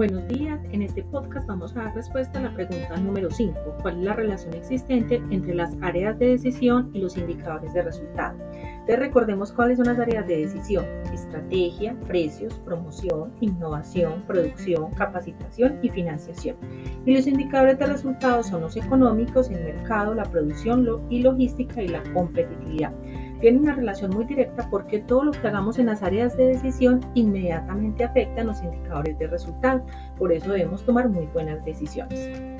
Buenos días, en este podcast vamos a dar respuesta a la pregunta número 5, ¿cuál es la relación existente entre las áreas de decisión y los indicadores de resultado? Entonces recordemos cuáles son las áreas de decisión, estrategia, precios, promoción, innovación, producción, capacitación y financiación. Y los indicadores de resultados son los económicos, el mercado, la producción y logística y la competitividad tiene una relación muy directa porque todo lo que hagamos en las áreas de decisión inmediatamente afecta a los indicadores de resultado. Por eso debemos tomar muy buenas decisiones.